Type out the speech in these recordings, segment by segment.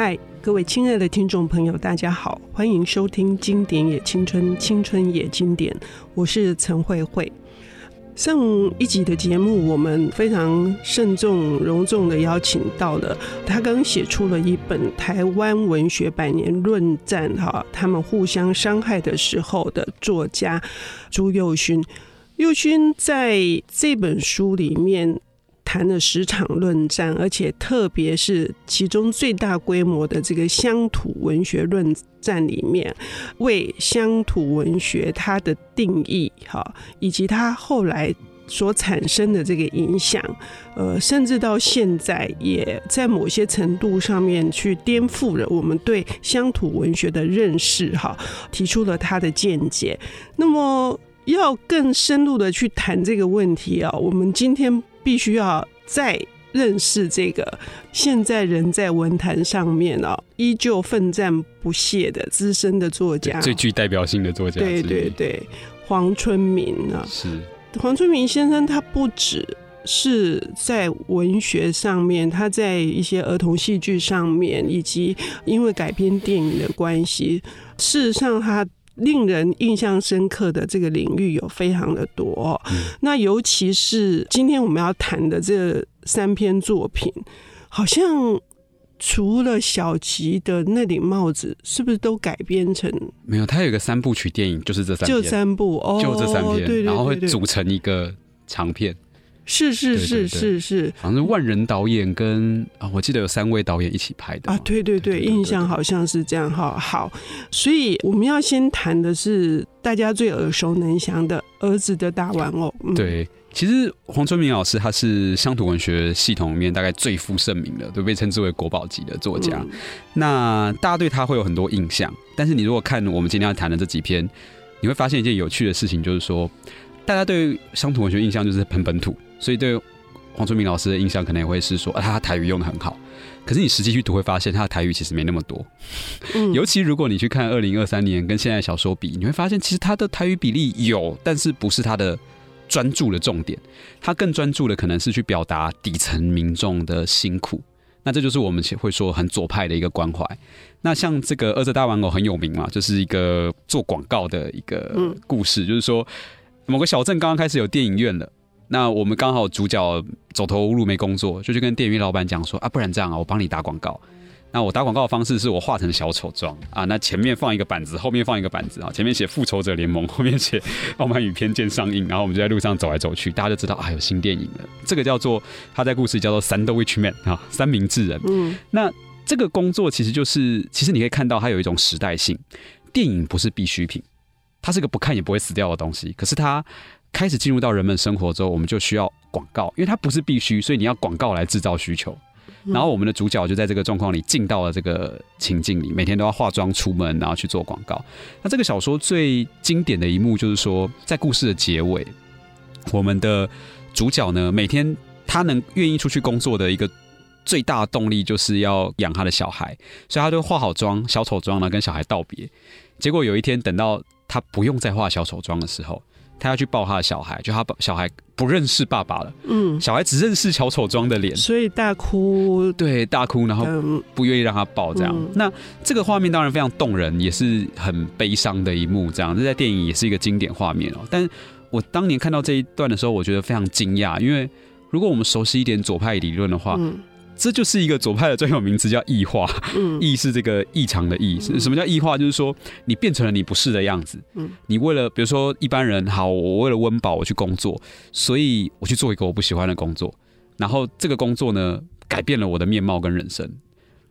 嗨，各位亲爱的听众朋友，大家好，欢迎收听《经典也青春，青春也经典》，我是陈慧慧。上一集的节目，我们非常慎重、隆重的邀请到了他刚写出了一本《台湾文学百年论战》哈，他们互相伤害的时候的作家朱佑勋。佑勋在这本书里面。谈了十场论战，而且特别是其中最大规模的这个乡土文学论战里面，为乡土文学它的定义哈，以及它后来所产生的这个影响，呃，甚至到现在也在某些程度上面去颠覆了我们对乡土文学的认识哈，提出了他的见解。那么要更深入的去谈这个问题啊，我们今天。必须要再认识这个现在人在文坛上面啊，依旧奋战不懈的资深的作家，最具代表性的作家。对对对，黄春明啊，是黄春明先生，他不只是在文学上面，他在一些儿童戏剧上面，以及因为改编电影的关系，事实上他。令人印象深刻的这个领域有非常的多，嗯，那尤其是今天我们要谈的这三篇作品，好像除了小吉的那顶帽子，是不是都改编成？没有，它有一个三部曲电影，就是这三篇，就三部，哦，就这三篇，对对对对，然后会组成一个长片。是是是是是，好像是万人导演跟啊，我记得有三位导演一起拍的啊，对对对，印象好像是这样哈。好，所以我们要先谈的是大家最耳熟能详的《儿子的大玩偶》。对，其实黄春明老师他是乡土文学系统里面大概最负盛名的，都被称之为国宝级的作家。那大家对他会有很多印象，但是你如果看我们今天要谈的这几篇，你会发现一件有趣的事情，就是说大家对乡土文学印象就是很本土。所以对黄春明老师的印象可能也会是说，啊，他台语用得很好。可是你实际去读会发现，他的台语其实没那么多。嗯，尤其如果你去看二零二三年跟现在小说比，你会发现其实他的台语比例有，但是不是他的专注的重点。他更专注的可能是去表达底层民众的辛苦。那这就是我们会说很左派的一个关怀。那像这个《儿子大玩偶》很有名嘛，就是一个做广告的一个故事，就是说某个小镇刚刚开始有电影院了。那我们刚好主角走投无路没工作，就去跟电影院老板讲说啊，不然这样啊，我帮你打广告。那我打广告的方式是我画成小丑妆啊，那前面放一个板子，后面放一个板子啊，前面写复仇者联盟，后面写傲慢与偏见上映，然后我们就在路上走来走去，大家就知道啊，有新电影了。这个叫做他在故事叫做 Sandwich Man 啊，三明治人。嗯，那这个工作其实就是，其实你可以看到它有一种时代性，电影不是必需品，它是个不看也不会死掉的东西，可是它。开始进入到人们生活之后，我们就需要广告，因为它不是必须，所以你要广告来制造需求。然后我们的主角就在这个状况里进到了这个情境里，每天都要化妆出门，然后去做广告。那这个小说最经典的一幕就是说，在故事的结尾，我们的主角呢，每天他能愿意出去工作的一个最大的动力，就是要养他的小孩，所以他就化好妆，小丑妆呢，跟小孩道别。结果有一天，等到他不用再化小丑妆的时候。他要去抱他的小孩，就他小孩不认识爸爸了，嗯，小孩只认识小丑妆的脸，所以大哭，对，大哭，然后不愿意让他抱这样。嗯、那这个画面当然非常动人，也是很悲伤的一幕，这样。这在电影也是一个经典画面哦。但我当年看到这一段的时候，我觉得非常惊讶，因为如果我们熟悉一点左派理论的话，嗯这就是一个左派的专有名词，叫异化。异是这个异常的异。什么叫异化？就是说你变成了你不是的样子。你为了，比如说一般人，好，我为了温饱，我去工作，所以我去做一个我不喜欢的工作，然后这个工作呢，改变了我的面貌跟人生。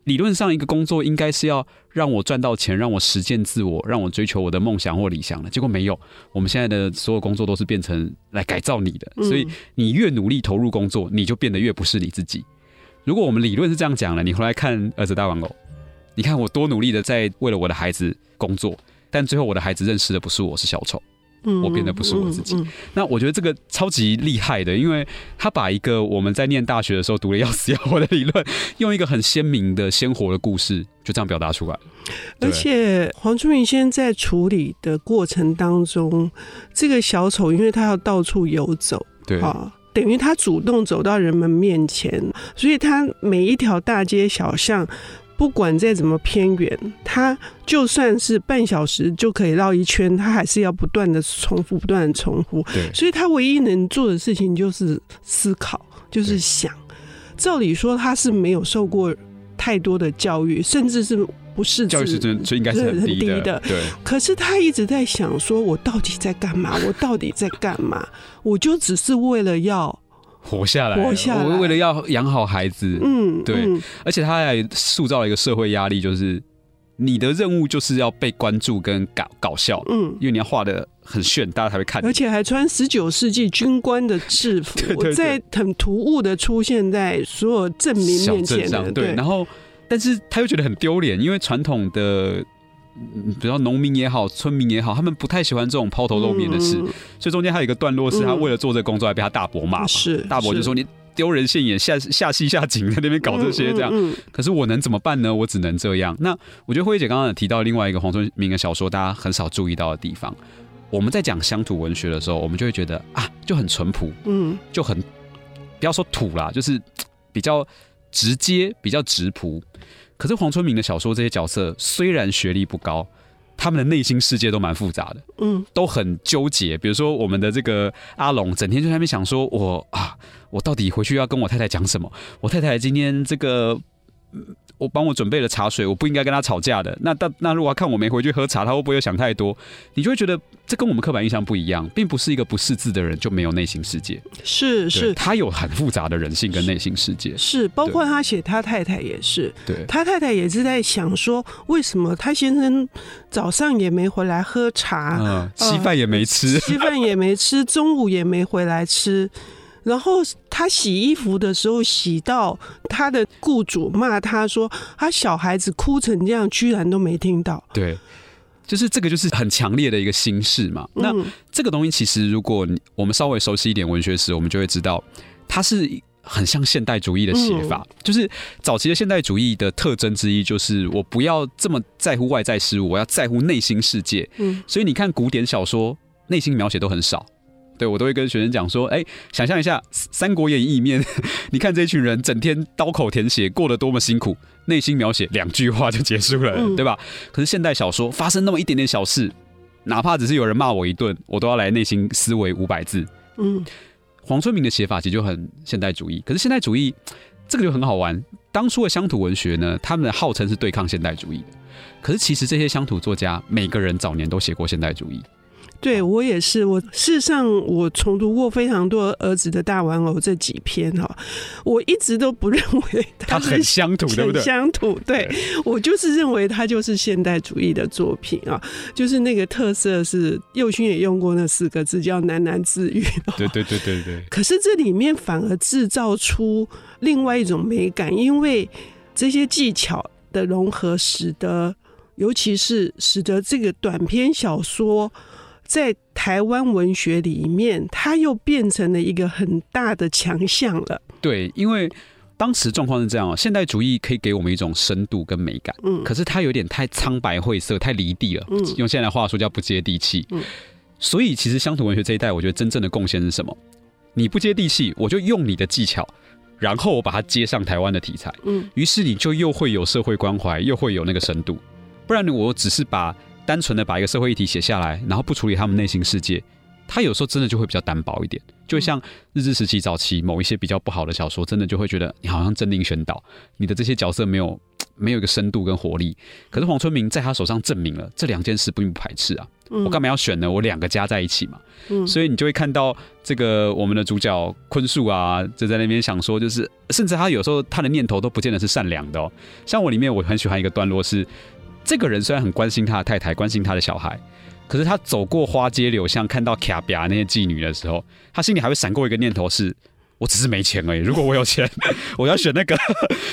理论上，一个工作应该是要让我赚到钱，让我实践自我，让我追求我的梦想或理想的。结果没有，我们现在的所有工作都是变成来改造你的。所以你越努力投入工作，你就变得越不是你自己。如果我们理论是这样讲了，你回来看儿子大玩偶，你看我多努力的在为了我的孩子工作，但最后我的孩子认识的不是我，是小丑，我变得不是我自己。嗯嗯嗯、那我觉得这个超级厉害的，因为他把一个我们在念大学的时候读的要死要活的理论，用一个很鲜明的、鲜活的故事，就这样表达出来。而且黄春明先生在处理的过程当中，这个小丑因为他要到处游走，对啊。等于他主动走到人们面前，所以他每一条大街小巷不管再怎么偏远，他就算是半小时就可以绕一圈，他还是要不断的重复，不断的重复。对，所以他唯一能做的事情就是思考，就是想。照理说他是没有受过太多的教育，甚至是不是教育水准就应该是很低的。对，可是他一直在想，说我到底在干嘛？我到底在干嘛？我就只是为了要。活下来，活下来，我为了要养好孩子，嗯，对，嗯、而且他还塑造了一个社会压力，就是你的任务就是要被关注跟搞搞笑，嗯，因为你要画的很炫，大家才会看，而且还穿十九世纪军官的制服，对对对，在很突兀的出现在所有证明面前的，对，然后，但是他又觉得很丢脸，因为传统的。比如说农民也好，村民也好，他们不太喜欢这种抛头露面的事，嗯、所以中间还有一个段落是他为了做这个工作，还被他大伯骂。是大伯就说你丢人现眼，下下戏下井，在那边搞这些这样。嗯嗯嗯、可是我能怎么办呢？我只能这样。那我觉得慧姐刚刚有提到另外一个黄春明的小说，大家很少注意到的地方。我们在讲乡土文学的时候，我们就会觉得啊，就很淳朴，嗯，就很不要说土啦，就是比较直接，比较直朴。可是黄春明的小说这些角色虽然学历不高，他们的内心世界都蛮复杂的，嗯，都很纠结。比如说我们的这个阿龙，整天就在那边想说我，我啊，我到底回去要跟我太太讲什么？我太太今天这个。我帮我准备了茶水，我不应该跟他吵架的。那但那如果看我没回去喝茶，他会不会又想太多？你就会觉得这跟我们刻板印象不一样，并不是一个不识字的人就没有内心世界。是是，他有很复杂的人性跟内心世界。是，是，包括他写他太太也是，对，他太太也是在想说，为什么他先生早上也没回来喝茶，嗯，稀饭也没吃，稀饭也没吃，中午也没回来吃。然后他洗衣服的时候，洗到他的雇主骂他说：“他小孩子哭成这样，居然都没听到。”对，就是这个，就是很强烈的一个心事嘛。那这个东西其实，如果我们稍微熟悉一点文学史，我们就会知道，它是很像现代主义的写法。就是早期的现代主义的特征之一，就是我不要这么在乎外在事物，我要在乎内心世界。嗯，所以你看古典小说，内心描写都很少。对，我都会跟学生讲说，哎，想象一下《三国演义》里面，你看这一群人整天刀口舔血，过得多么辛苦，内心描写两句话就结束了，嗯、对吧？可是现代小说发生那么一点点小事，哪怕只是有人骂我一顿，我都要来内心思维五百字。嗯，黄春明的写法其实就很现代主义，可是现代主义这个就很好玩。当初的乡土文学呢，他们的号称是对抗现代主义的，可是其实这些乡土作家每个人早年都写过现代主义。对，我也是，我事实上我重读过非常多儿子的大玩偶这几篇哈，我一直都不认为他很乡土，对不对？乡土，对，我就是认为他就是现代主义的作品啊，就是那个特色是右勋也用过那四个字叫喃喃自语，对对对对对。可是这里面反而制造出另外一种美感，因为这些技巧的融合，使得尤其是使得这个短篇小说。在台湾文学里面，它又变成了一个很大的强项了。对，因为当时状况是这样，现代主义可以给我们一种深度跟美感，嗯，可是它有点太苍白晦涩，太离地了。嗯，用现在的话说叫不接地气。嗯，所以其实乡土文学这一代，我觉得真正的贡献是什么？你不接地气，我就用你的技巧，然后我把它接上台湾的题材。嗯，于是你就又会有社会关怀，又会有那个深度。不然呢，我只是把。单纯的把一个社会议题写下来，然后不处理他们内心世界，他有时候真的就会比较单薄一点。就像日治时期早期某一些比较不好的小说，真的就会觉得你好像政令宣导，你的这些角色没有 没有一个深度跟活力。可是黄春明在他手上证明了这两件事并不排斥啊。我干嘛要选呢？我两个加在一起嘛。所以你就会看到这个我们的主角坤树啊，就在那边想说，就是甚至他有时候他的念头都不见得是善良的哦。像我里面我很喜欢一个段落是。这个人虽然很关心他的太太，关心他的小孩，可是他走过花街柳巷，看到卡比亚那些妓女的时候，他心里还会闪过一个念头是：我只是没钱而已。如果我有钱，我要选那个。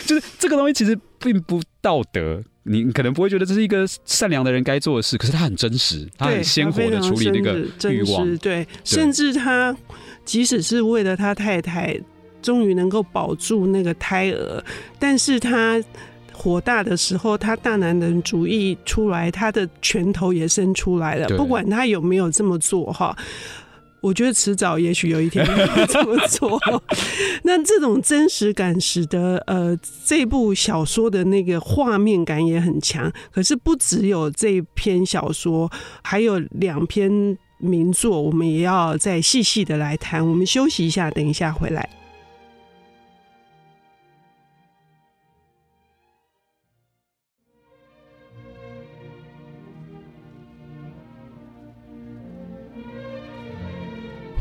就是这个东西其实并不道德，你可能不会觉得这是一个善良的人该做的事，可是他很真实，他很鲜活的处理那个欲望。对，甚至他即使是为了他太太，终于能够保住那个胎儿，但是他。火大的时候，他大男人主义出来，他的拳头也伸出来了。不管他有没有这么做哈，我觉得迟早也许有一天会这么做。那这种真实感使得呃这部小说的那个画面感也很强。可是不只有这篇小说，还有两篇名作，我们也要再细细的来谈。我们休息一下，等一下回来。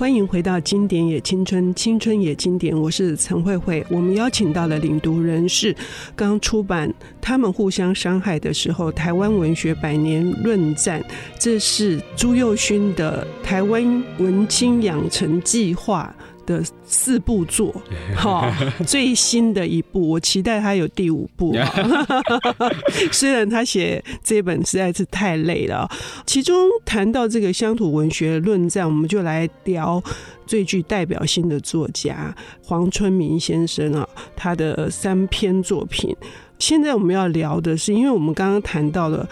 欢迎回到《经典也青春》，青春也经典。我是陈慧慧。我们邀请到了领读人是刚出版《他们互相伤害的时候》台湾文学百年论战，这是朱佑勋的台湾文青养成计划的四部作，哈，最新的一部，我期待他有第五部。虽然他写这本实在是太累了。其中谈到这个乡土文学论战，我们就来聊最具代表性的作家黄春明先生啊，他的三篇作品。现在我们要聊的是，因为我们刚刚谈到了。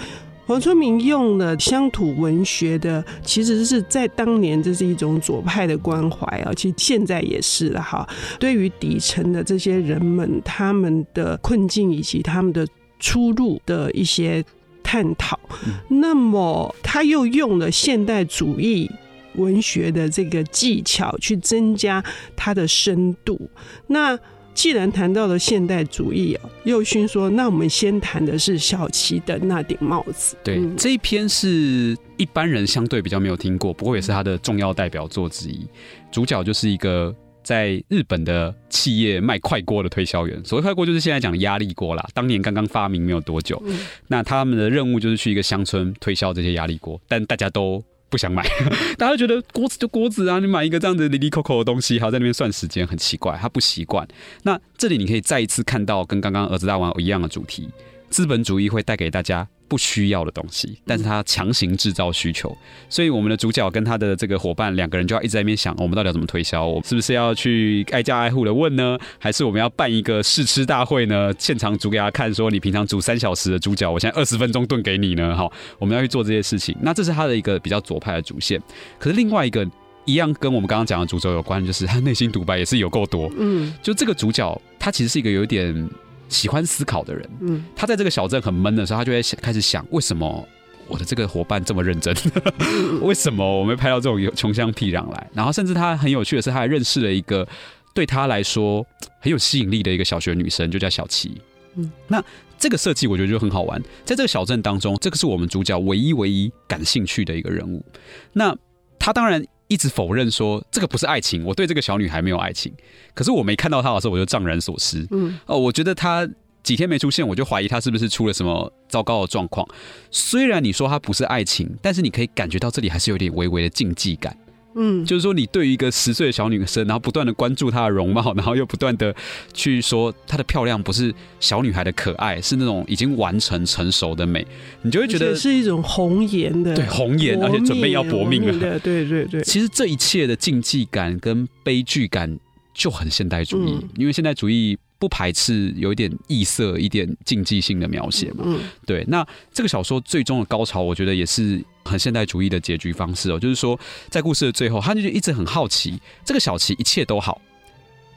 黄春明用了乡土文学的，其实是在当年这是一种左派的关怀啊，其实现在也是了哈。对于底层的这些人们，他们的困境以及他们的出路的一些探讨，那么他又用了现代主义文学的这个技巧去增加它的深度。那既然谈到了现代主义啊，右勋说：“那我们先谈的是小琪的那顶帽子。”对，嗯、这一篇是一般人相对比较没有听过，不过也是他的重要代表作之一。主角就是一个在日本的企业卖快锅的推销员，所谓快锅就是现在讲的压力锅啦，当年刚刚发明没有多久。嗯、那他们的任务就是去一个乡村推销这些压力锅，但大家都。不想买，大家觉得锅子就锅子啊，你买一个这样子离离扣扣的东西，还要在那边算时间，很奇怪，他不习惯。那这里你可以再一次看到跟刚刚儿子大王一样的主题，资本主义会带给大家。不需要的东西，但是他强行制造需求，所以我们的主角跟他的这个伙伴两个人就要一直在那边想，我们到底要怎么推销？我是不是要去挨家挨户的问呢？还是我们要办一个试吃大会呢？现场煮给他看，说你平常煮三小时的猪脚，我现在二十分钟炖给你呢？哈，我们要去做这些事情。那这是他的一个比较左派的主线。可是另外一个一样跟我们刚刚讲的主轴有关，就是他内心独白也是有够多。嗯，就这个主角，他其实是一个有点。喜欢思考的人，嗯，他在这个小镇很闷的时候，他就会想开始想，为什么我的这个伙伴这么认真？为什么我们拍到这种穷乡僻壤来？然后，甚至他很有趣的是，他还认识了一个对他来说很有吸引力的一个小学女生，就叫小琪。嗯，那这个设计我觉得就很好玩。在这个小镇当中，这个是我们主角唯一唯一感兴趣的一个人物。那他当然。一直否认说这个不是爱情，我对这个小女孩没有爱情。可是我没看到她的时候，我就怅然所失。嗯，哦，我觉得她几天没出现，我就怀疑她是不是出了什么糟糕的状况。虽然你说她不是爱情，但是你可以感觉到这里还是有点微微的禁忌感。嗯，就是说，你对于一个十岁的小女生，然后不断的关注她的容貌，然后又不断的去说她的漂亮不是小女孩的可爱，是那种已经完成成熟的美，你就会觉得是一种红颜的，对红颜，而且准备要搏命了，对对对对。其实这一切的禁忌感跟悲剧感就很现代主义，嗯、因为现代主义。不排斥有一点异色、一点竞技性的描写嘛？嗯，对。那这个小说最终的高潮，我觉得也是很现代主义的结局方式哦。就是说，在故事的最后，他就一直很好奇，这个小琪一切都好，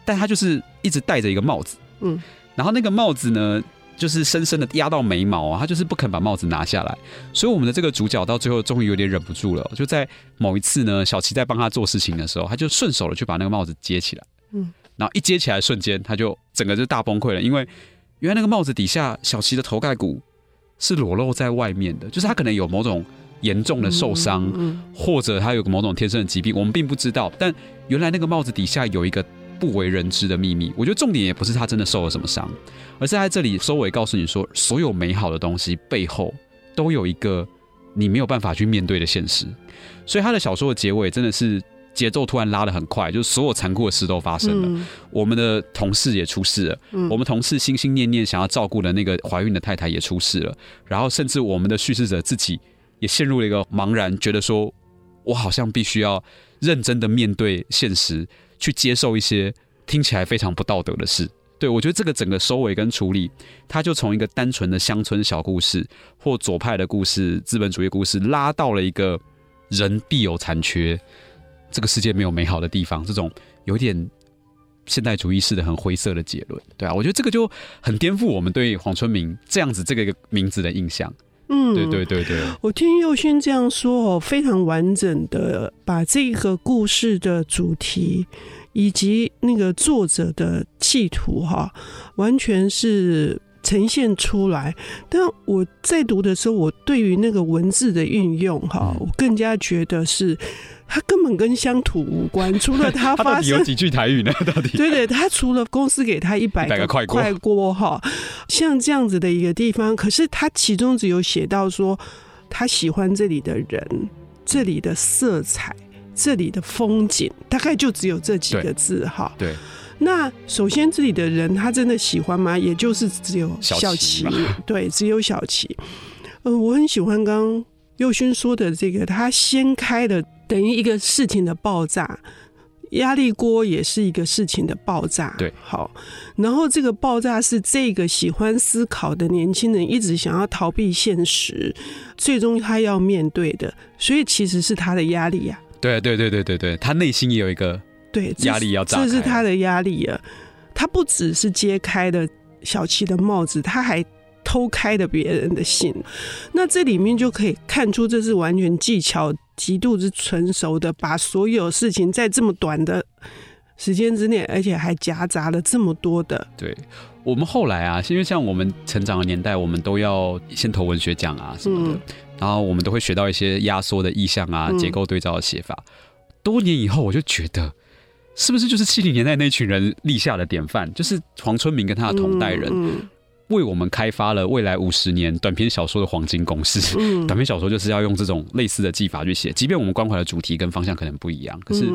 但他就是一直戴着一个帽子，嗯，然后那个帽子呢，就是深深的压到眉毛啊，他就是不肯把帽子拿下来。所以我们的这个主角到最后终于有点忍不住了，就在某一次呢，小琪在帮他做事情的时候，他就顺手的去把那个帽子接起来，嗯。然后一接起来瞬间，他就整个就大崩溃了，因为原来那个帽子底下小琪的头盖骨是裸露在外面的，就是他可能有某种严重的受伤，或者他有个某种天生的疾病，我们并不知道。但原来那个帽子底下有一个不为人知的秘密。我觉得重点也不是他真的受了什么伤，而是在这里收尾告诉你说，所有美好的东西背后都有一个你没有办法去面对的现实。所以他的小说的结尾真的是。节奏突然拉得很快，就是所有残酷的事都发生了。嗯、我们的同事也出事了，嗯、我们同事心心念念想要照顾的那个怀孕的太太也出事了。然后，甚至我们的叙事者自己也陷入了一个茫然，觉得说，我好像必须要认真的面对现实，去接受一些听起来非常不道德的事。对，我觉得这个整个收尾跟处理，他就从一个单纯的乡村小故事，或左派的故事、资本主义故事，拉到了一个人必有残缺。这个世界没有美好的地方，这种有点现代主义式的很灰色的结论，对啊，我觉得这个就很颠覆我们对黄春明这样子这个名字的印象。嗯，对对对对，我听佑勋这样说哦，非常完整的把这个故事的主题以及那个作者的企图哈，完全是。呈现出来，但我在读的时候，我对于那个文字的运用，哈，我更加觉得是，他根本跟乡土无关。除了他发生他有几句台语呢？到底对对，他除了公司给他一百个快锅，哈，像这样子的一个地方，可是他其中只有写到说，他喜欢这里的人，这里的色彩，这里的风景，大概就只有这几个字，哈，对。那首先，这里的人他真的喜欢吗？也就是只有小琪，对，只有小琪。呃，我很喜欢刚刚佑勋说的这个，他掀开的等于一个事情的爆炸，压力锅也是一个事情的爆炸。对，好，然后这个爆炸是这个喜欢思考的年轻人一直想要逃避现实，最终他要面对的，所以其实是他的压力呀、啊。对对对对对对，他内心也有一个。对，压力要炸，这是他的压力啊！他不只是揭开的小七的帽子，他还偷开了别人的信。那这里面就可以看出，这是完全技巧极度之纯熟的，把所有事情在这么短的时间之内，而且还夹杂了这么多的。对，我们后来啊，因为像我们成长的年代，我们都要先投文学奖啊什么的，嗯、然后我们都会学到一些压缩的意象啊、结构对照的写法。嗯、多年以后，我就觉得。是不是就是七零年代那群人立下的典范？就是黄春明跟他的同代人，为我们开发了未来五十年短篇小说的黄金公式。短篇小说就是要用这种类似的技法去写，即便我们关怀的主题跟方向可能不一样，可是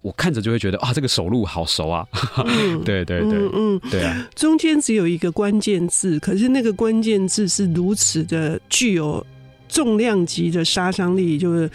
我看着就会觉得啊，这个手路好熟啊！对对对，嗯，对啊，中间只有一个关键字，可是那个关键字是如此的具有重量级的杀伤力，就是。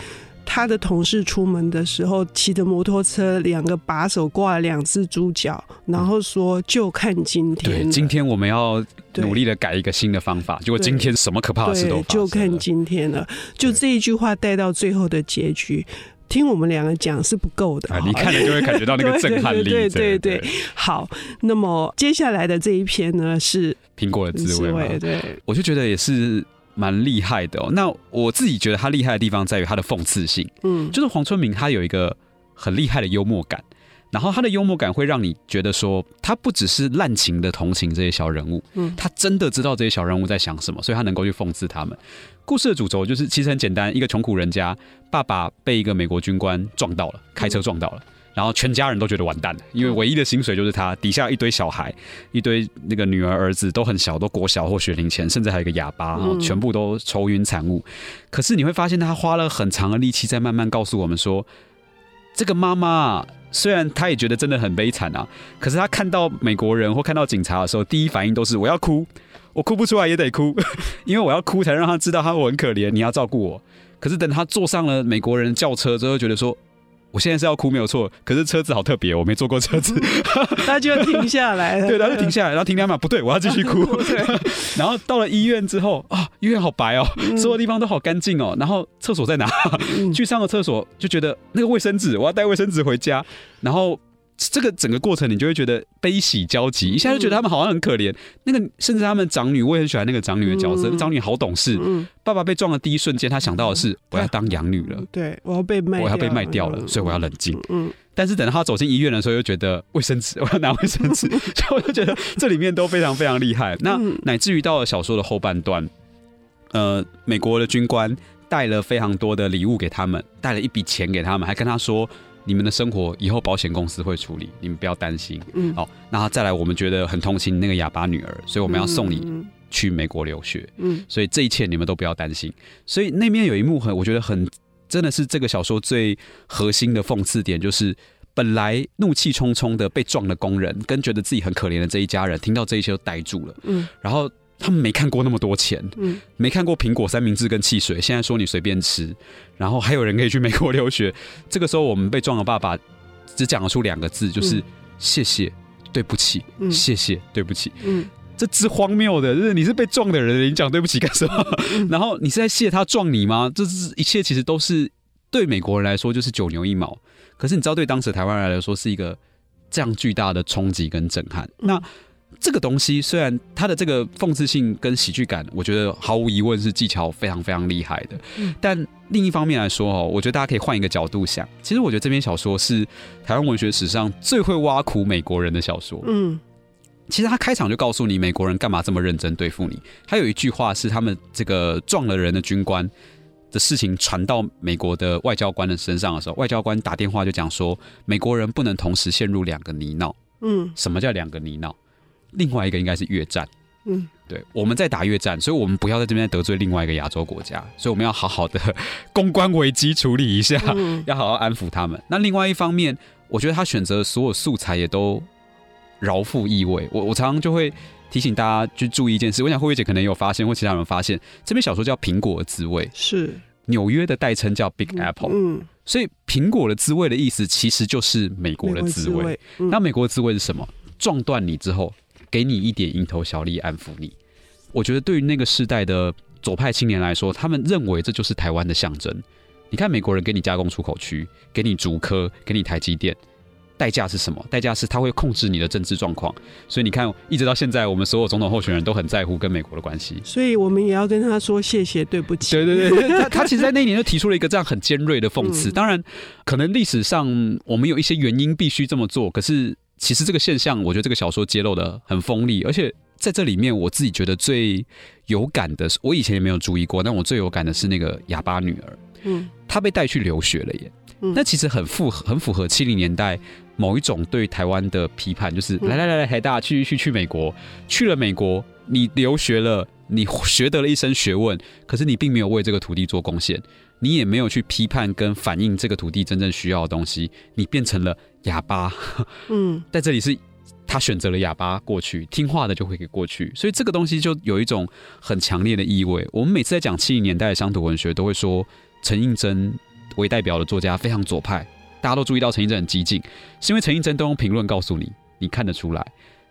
他的同事出门的时候，骑着摩托车，两个把手挂了两只猪脚，然后说：“就看今天。”对，今天我们要努力的改一个新的方法。结果今天什么可怕的事都。就看今天了。就这一句话带到最后的结局，听我们两个讲是不够的。啊你看了就会感觉到那个震撼力。对对对，好，那么接下来的这一篇呢是苹果的滋味。对，我就觉得也是。蛮厉害的哦。那我自己觉得他厉害的地方在于他的讽刺性。嗯，就是黄春明他有一个很厉害的幽默感，然后他的幽默感会让你觉得说，他不只是滥情的同情这些小人物，嗯，他真的知道这些小人物在想什么，所以他能够去讽刺他们。故事的主轴就是其实很简单，一个穷苦人家，爸爸被一个美国军官撞到了，开车撞到了。嗯然后全家人都觉得完蛋了，因为唯一的薪水就是他，底下一堆小孩，一堆那个女儿儿子都很小，都国小或学龄前，甚至还有一个哑巴，然后全部都愁云惨雾。可是你会发现，他花了很长的力气在慢慢告诉我们说，这个妈妈虽然她也觉得真的很悲惨啊，可是她看到美国人或看到警察的时候，第一反应都是我要哭，我哭不出来也得哭，因为我要哭才让他知道他我很可怜，你要照顾我。可是等他坐上了美国人轿车之后，觉得说。我现在是要哭没有错，可是车子好特别，我没坐过车子，他就停下来了。对，他就停下来，然后停两秒，不对，我要继续哭。对，然后到了医院之后啊，医院好白哦，所有地方都好干净哦。然后厕所在哪？去上个厕所就觉得那个卫生纸，我要带卫生纸回家。然后。这个整个过程，你就会觉得悲喜交集，一下就觉得他们好像很可怜。那个甚至他们长女，我也很喜欢那个长女的角色。长女好懂事，爸爸被撞的第一瞬间，他想到的是我要当养女了，对，我要被卖，我要被卖掉了，所以我要冷静。嗯，但是等到他走进医院的时候，又觉得卫生纸，我要拿卫生纸，所以我就觉得这里面都非常非常厉害。那乃至于到了小说的后半段，呃，美国的军官带了非常多的礼物给他们，带了一笔钱给他们，还跟他说。你们的生活以后保险公司会处理，你们不要担心。嗯，好，那再来，我们觉得很同情那个哑巴女儿，所以我们要送你去美国留学。嗯，所以这一切你们都不要担心。所以那面有一幕很，我觉得很真的是这个小说最核心的讽刺点，就是本来怒气冲冲的被撞的工人，跟觉得自己很可怜的这一家人，听到这一切都呆住了。嗯，然后。他们没看过那么多钱，嗯，没看过苹果三明治跟汽水，现在说你随便吃，然后还有人可以去美国留学。这个时候，我们被撞的爸爸只讲得出两个字，就是谢谢，对不起，谢谢，对不起。嗯，这之荒谬的，就是你是被撞的人，你讲对不起干什么？然后你是在谢他撞你吗？这是一切其实都是。对美国人来说就是九牛一毛，可是你知道对当时台湾人来说是一个这样巨大的冲击跟震撼。嗯、那这个东西虽然它的这个讽刺性跟喜剧感，我觉得毫无疑问是技巧非常非常厉害的。嗯、但另一方面来说哦，我觉得大家可以换一个角度想，其实我觉得这篇小说是台湾文学史上最会挖苦美国人的小说。嗯，其实他开场就告诉你美国人干嘛这么认真对付你。他有一句话是他们这个撞了人的军官的事情传到美国的外交官的身上的时候，外交官打电话就讲说，美国人不能同时陷入两个泥淖。嗯，什么叫两个泥淖？另外一个应该是越战，嗯，对，我们在打越战，所以我们不要在这边得罪另外一个亚洲国家，所以我们要好好的公关危机处理一下，嗯、要好好安抚他们。那另外一方面，我觉得他选择的所有素材也都饶富意味。我我常常就会提醒大家去注意一件事，我想慧慧姐可能也有发现，或其他人发现，这篇小说叫《苹果的滋味》，是纽约的代称叫 Big Apple，嗯，嗯，所以苹果的滋味的意思其实就是美国的滋味。滋味嗯、那美国的滋味是什么？撞断你之后。给你一点蝇头小利安抚你，我觉得对于那个时代的左派青年来说，他们认为这就是台湾的象征。你看，美国人给你加工出口区，给你竹科，给你台积电，代价是什么？代价是他会控制你的政治状况。所以你看，一直到现在，我们所有总统候选人都很在乎跟美国的关系。所以我们也要跟他说谢谢，对不起。对对对，他 他其实，在那一年就提出了一个这样很尖锐的讽刺。嗯、当然，可能历史上我们有一些原因必须这么做，可是。其实这个现象，我觉得这个小说揭露的很锋利，而且在这里面，我自己觉得最有感的是，我以前也没有注意过，但我最有感的是那个哑巴女儿，嗯，她被带去留学了耶，嗯，那其实很符合很符合七零年代某一种对台湾的批判，就是来来来来，台大去去去美国，去了美国，你留学了，你学得了一身学问，可是你并没有为这个土地做贡献。你也没有去批判跟反映这个土地真正需要的东西，你变成了哑巴。嗯，在这里是他选择了哑巴过去，听话的就会给过去，所以这个东西就有一种很强烈的意味。我们每次在讲七零年代的乡土文学，都会说陈映真为代表的作家非常左派，大家都注意到陈映真很激进，是因为陈映真都用评论告诉你，你看得出来。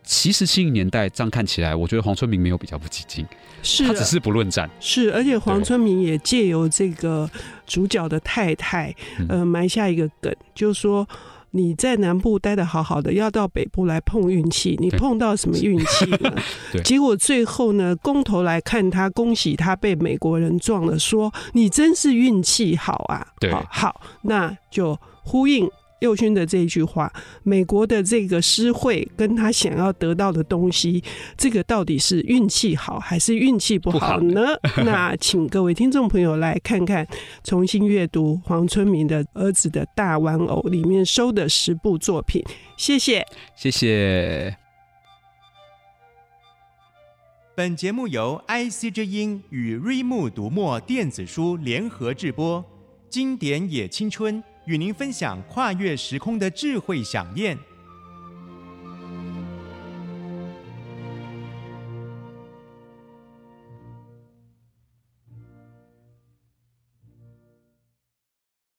其实七零年代这样看起来，我觉得黄春明没有比较不激进，是他只是不论战。是，而且黄春明也借由这个主角的太太，呃，埋下一个梗，嗯、就是说你在南部待的好好的，要到北部来碰运气，你碰到什么运气呢？结果最后呢，公投来看他，恭喜他被美国人撞了，说你真是运气好啊。对好，好，那就呼应。右勋的这一句话，美国的这个诗会跟他想要得到的东西，这个到底是运气好还是运气不好呢？好 那请各位听众朋友来看看，重新阅读黄春明的《儿子的大玩偶》里面收的十部作品。谢谢，谢谢。本节目由 IC 之音与瑞木读墨电子书联合制播，经典也青春。与您分享跨越时空的智慧想念。